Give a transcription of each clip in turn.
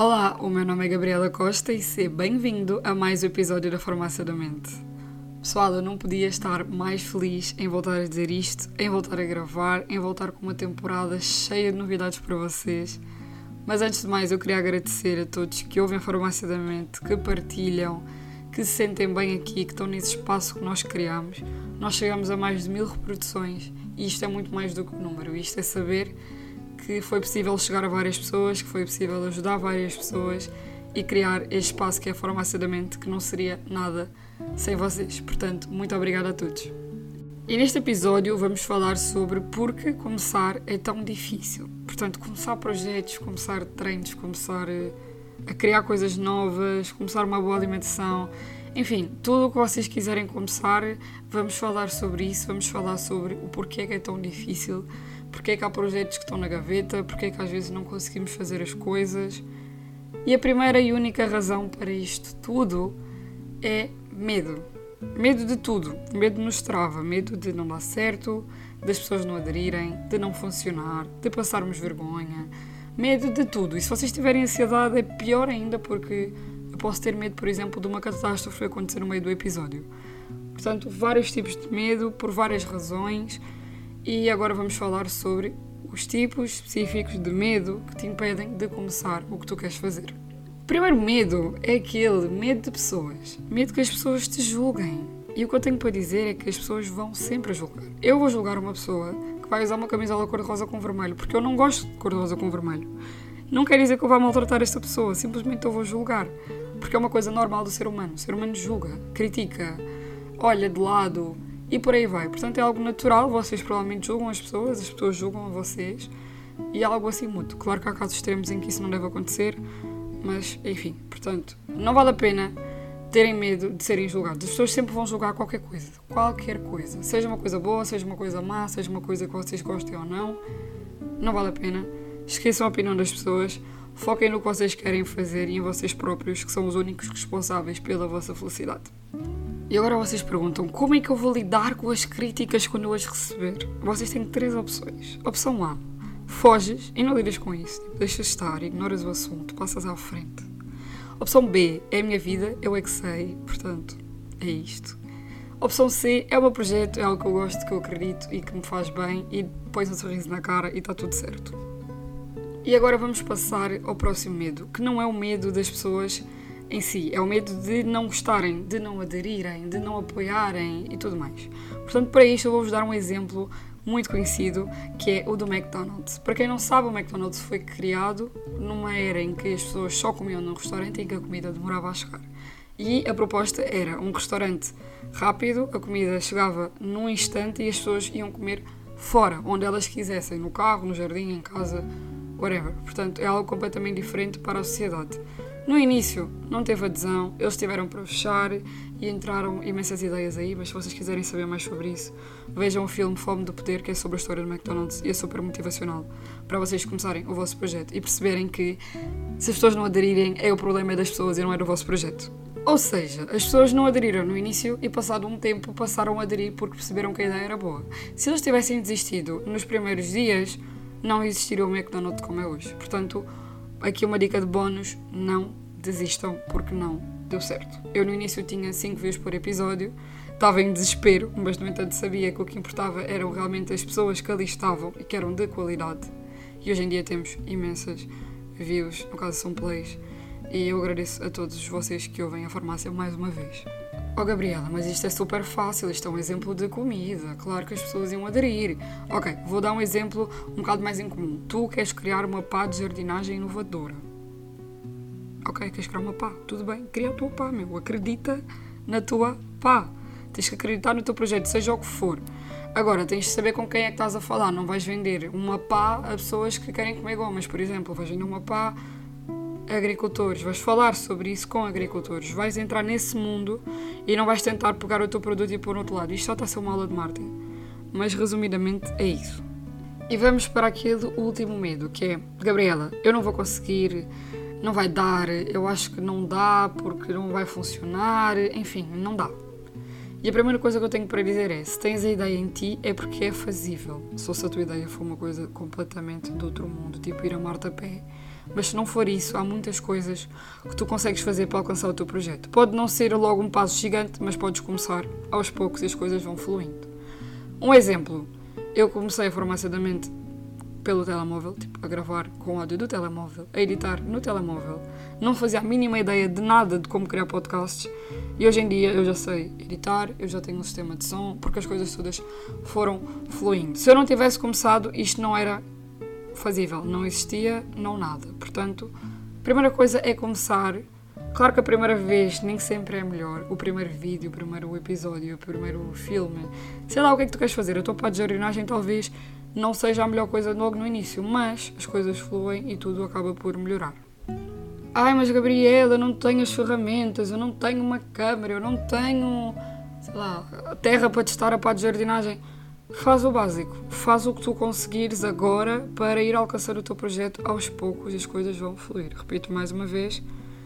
Olá, o meu nome é Gabriela Costa e seja bem-vindo a mais um episódio da Farmácia da Mente. Pessoal, eu não podia estar mais feliz em voltar a dizer isto, em voltar a gravar, em voltar com uma temporada cheia de novidades para vocês. Mas antes de mais, eu queria agradecer a todos que ouvem a Farmácia da Mente, que partilham, que se sentem bem aqui, que estão nesse espaço que nós criamos. Nós chegamos a mais de mil reproduções e isto é muito mais do que um número. Isto é saber que foi possível chegar a várias pessoas, que foi possível ajudar várias pessoas e criar este espaço que é a Farmácia da Mente, que não seria nada sem vocês. Portanto, muito obrigada a todos. E neste episódio vamos falar sobre por que começar é tão difícil. Portanto, começar projetos, começar treinos, começar eh, a criar coisas novas, começar uma boa alimentação, enfim, tudo o que vocês quiserem começar, vamos falar sobre isso, vamos falar sobre o porquê que é tão difícil porque é que há projetos que estão na gaveta, porque é que às vezes não conseguimos fazer as coisas. E a primeira e única razão para isto tudo é medo. Medo de tudo. Medo nos trava. Medo de não dar certo, das pessoas não aderirem, de não funcionar, de passarmos vergonha. Medo de tudo. E se vocês tiverem ansiedade é pior ainda porque eu posso ter medo, por exemplo, de uma catástrofe acontecer no meio do episódio. Portanto, vários tipos de medo por várias razões e agora vamos falar sobre os tipos específicos de medo que te impedem de começar o que tu queres fazer. O primeiro medo é aquele medo de pessoas, medo que as pessoas te julguem. E o que eu tenho para dizer é que as pessoas vão sempre julgar. Eu vou julgar uma pessoa que vai usar uma camisola cor-de-rosa com vermelho, porque eu não gosto de cor-de-rosa com vermelho. Não quer dizer que eu vá maltratar esta pessoa, simplesmente eu vou julgar. Porque é uma coisa normal do ser humano. O ser humano julga, critica, olha de lado, e por aí vai. Portanto, é algo natural, vocês provavelmente julgam as pessoas, as pessoas julgam a vocês, e é algo assim muito. Claro que há casos extremos em que isso não deve acontecer, mas enfim, portanto, não vale a pena terem medo de serem julgados. As pessoas sempre vão julgar qualquer coisa, qualquer coisa, seja uma coisa boa, seja uma coisa má, seja uma coisa que vocês gostem ou não, não vale a pena. Esqueçam a opinião das pessoas, foquem no que vocês querem fazer e em vocês próprios, que são os únicos responsáveis pela vossa felicidade. E agora vocês perguntam como é que eu vou lidar com as críticas quando eu as receber? Vocês têm três opções. Opção A: foges e não lidas com isso. Tipo, deixas estar, ignoras o assunto, passas à frente. Opção B: é a minha vida, eu é que sei, portanto, é isto. Opção C: é o meu projeto, é algo que eu gosto, que eu acredito e que me faz bem e pões um sorriso na cara e está tudo certo. E agora vamos passar ao próximo medo, que não é o medo das pessoas em si, é o medo de não gostarem, de não aderirem, de não apoiarem e tudo mais. Portanto, para isto eu vou-vos dar um exemplo muito conhecido, que é o do McDonald's. Para quem não sabe, o McDonald's foi criado numa era em que as pessoas só comiam num restaurante e que a comida demorava a chegar. E a proposta era um restaurante rápido, a comida chegava num instante e as pessoas iam comer fora, onde elas quisessem, no carro, no jardim, em casa, whatever. Portanto, é algo completamente diferente para a sociedade. No início não teve adesão, eles tiveram para fechar e entraram imensas ideias aí, mas se vocês quiserem saber mais sobre isso, vejam o filme Fome do Poder, que é sobre a história do McDonald's e é super motivacional para vocês começarem o vosso projeto e perceberem que se as pessoas não aderirem, é o problema das pessoas e não é do vosso projeto. Ou seja, as pessoas não aderiram no início e, passado um tempo, passaram a aderir porque perceberam que a ideia era boa. Se eles tivessem desistido nos primeiros dias, não existiria o McDonald's como é hoje. Portanto, aqui uma dica de bónus: não desistam porque não deu certo. Eu no início tinha 5 views por episódio, estava em desespero, mas no entanto sabia que o que importava eram realmente as pessoas que ali estavam e que eram de qualidade. E hoje em dia temos imensas views, no caso são plays, e eu agradeço a todos vocês que ouvem a farmácia mais uma vez. Oh Gabriela, mas isto é super fácil, isto é um exemplo de comida, claro que as pessoas iam aderir. Ok, vou dar um exemplo um bocado mais incomum. Tu queres criar uma pá de jardinagem inovadora. Ok, queres criar uma pá, tudo bem, cria a tua pá, meu, acredita na tua pá. Tens que acreditar no teu projeto, seja o que for. Agora, tens de saber com quem é que estás a falar. Não vais vender uma pá a pessoas que querem comer gomas, por exemplo. Vais vender uma pá agricultores. Vais falar sobre isso com agricultores. Vais entrar nesse mundo e não vais tentar pegar o teu produto e pôr no outro lado. Isto só está a ser uma aula de marketing. Mas, resumidamente, é isso. E vamos para aquele último medo, que é... Gabriela, eu não vou conseguir não vai dar, eu acho que não dá porque não vai funcionar, enfim, não dá. E a primeira coisa que eu tenho para dizer é: se tens a ideia em ti, é porque é fazível. Só se a tua ideia for uma coisa completamente de outro mundo, tipo ir a Marte a pé, Mas se não for isso, há muitas coisas que tu consegues fazer para alcançar o teu projeto. Pode não ser logo um passo gigante, mas podes começar aos poucos e as coisas vão fluindo. Um exemplo, eu comecei a farmácia da mente pelo telemóvel, tipo, a gravar com áudio do telemóvel, a editar no telemóvel. Não fazia a mínima ideia de nada de como criar podcasts e hoje em dia eu já sei editar, eu já tenho um sistema de som, porque as coisas todas foram fluindo. Se eu não tivesse começado, isto não era fazível, não existia, não nada. Portanto, a primeira coisa é começar. Claro que a primeira vez nem sempre é melhor. O primeiro vídeo, o primeiro episódio, o primeiro filme. Sei lá o que é que tu queres fazer. A tua parte de jardinagem talvez não seja a melhor coisa logo no início, mas as coisas fluem e tudo acaba por melhorar. Ai, mas Gabriela, eu não tenho as ferramentas, eu não tenho uma câmera, eu não tenho, sei lá, terra para testar a parte de jardinagem. Faz o básico, faz o que tu conseguires agora para ir alcançar o teu projeto aos poucos as coisas vão fluir. Repito mais uma vez: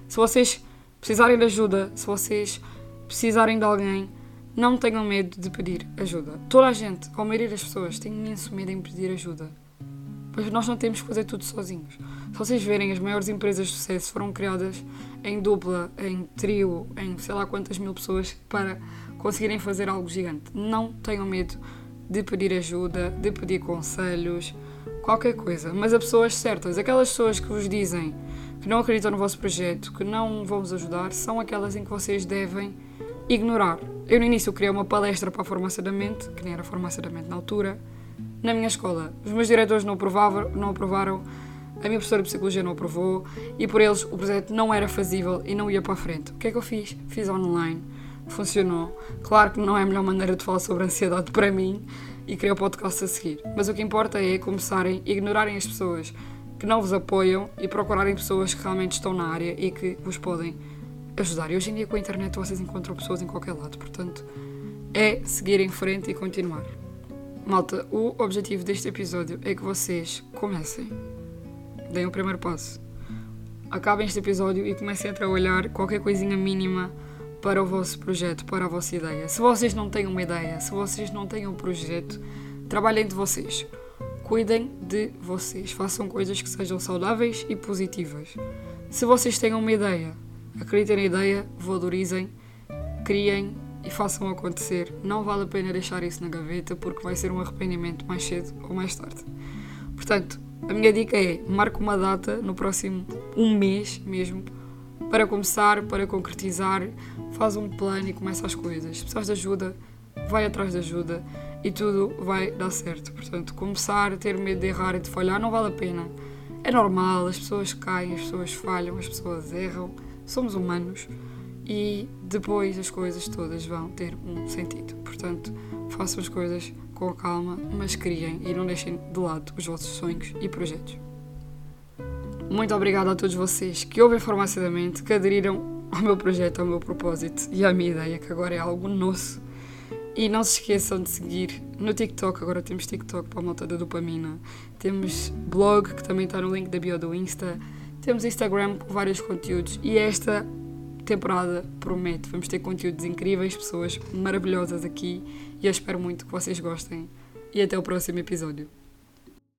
se vocês precisarem de ajuda, se vocês precisarem de alguém, não tenham medo de pedir ajuda. Toda a gente, a maioria das pessoas, tem imenso medo em pedir ajuda. Pois nós não temos que fazer tudo sozinhos. Se vocês verem, as maiores empresas de sucesso foram criadas em dupla, em trio, em sei lá quantas mil pessoas para conseguirem fazer algo gigante. Não tenham medo de pedir ajuda, de pedir conselhos, qualquer coisa. Mas a pessoas certas, aquelas pessoas que vos dizem que não acreditam no vosso projeto, que não vão vos ajudar, são aquelas em que vocês devem ignorar. Eu no início criei uma palestra para a formação da mente, que nem era formação da mente na altura, na minha escola. Os meus diretores não aprovavam, não aprovaram, a minha professora de psicologia não aprovou e por eles o projeto não era fazível e não ia para a frente. O que é que eu fiz? Fiz online funcionou. Claro que não é a melhor maneira de falar sobre ansiedade para mim e criar o podcast a seguir. Mas o que importa é começarem a ignorarem as pessoas que não vos apoiam e procurarem pessoas que realmente estão na área e que vos podem ajudar. E hoje em dia com a internet vocês encontram pessoas em qualquer lado, portanto é seguir em frente e continuar. Malta, o objetivo deste episódio é que vocês comecem. Deem o primeiro passo. Acabem este episódio e comecem a trabalhar qualquer coisinha mínima para o vosso projeto, para a vossa ideia. Se vocês não têm uma ideia, se vocês não têm um projeto, trabalhem de vocês. Cuidem de vocês. Façam coisas que sejam saudáveis e positivas. Se vocês têm uma ideia, acreditem na ideia, valorizem, criem e façam acontecer. Não vale a pena deixar isso na gaveta porque vai ser um arrependimento mais cedo ou mais tarde. Portanto, a minha dica é marque uma data no próximo um mês mesmo para começar, para concretizar, faz um plano e começa as coisas. Se precisas de ajuda, vai atrás de ajuda e tudo vai dar certo. Portanto, começar a ter medo de errar e de falhar não vale a pena. É normal, as pessoas caem, as pessoas falham, as pessoas erram, somos humanos e depois as coisas todas vão ter um sentido. Portanto, façam as coisas com calma, mas criem e não deixem de lado os vossos sonhos e projetos. Muito obrigada a todos vocês que ouvem farmacidamente, que aderiram ao meu projeto, ao meu propósito e à minha ideia, que agora é algo nosso. E não se esqueçam de seguir no TikTok, agora temos TikTok para a malta da dopamina. Temos blog, que também está no link da bio do Insta. Temos Instagram com vários conteúdos. E esta temporada promete, vamos ter conteúdos incríveis, pessoas maravilhosas aqui. E eu espero muito que vocês gostem. E até o próximo episódio.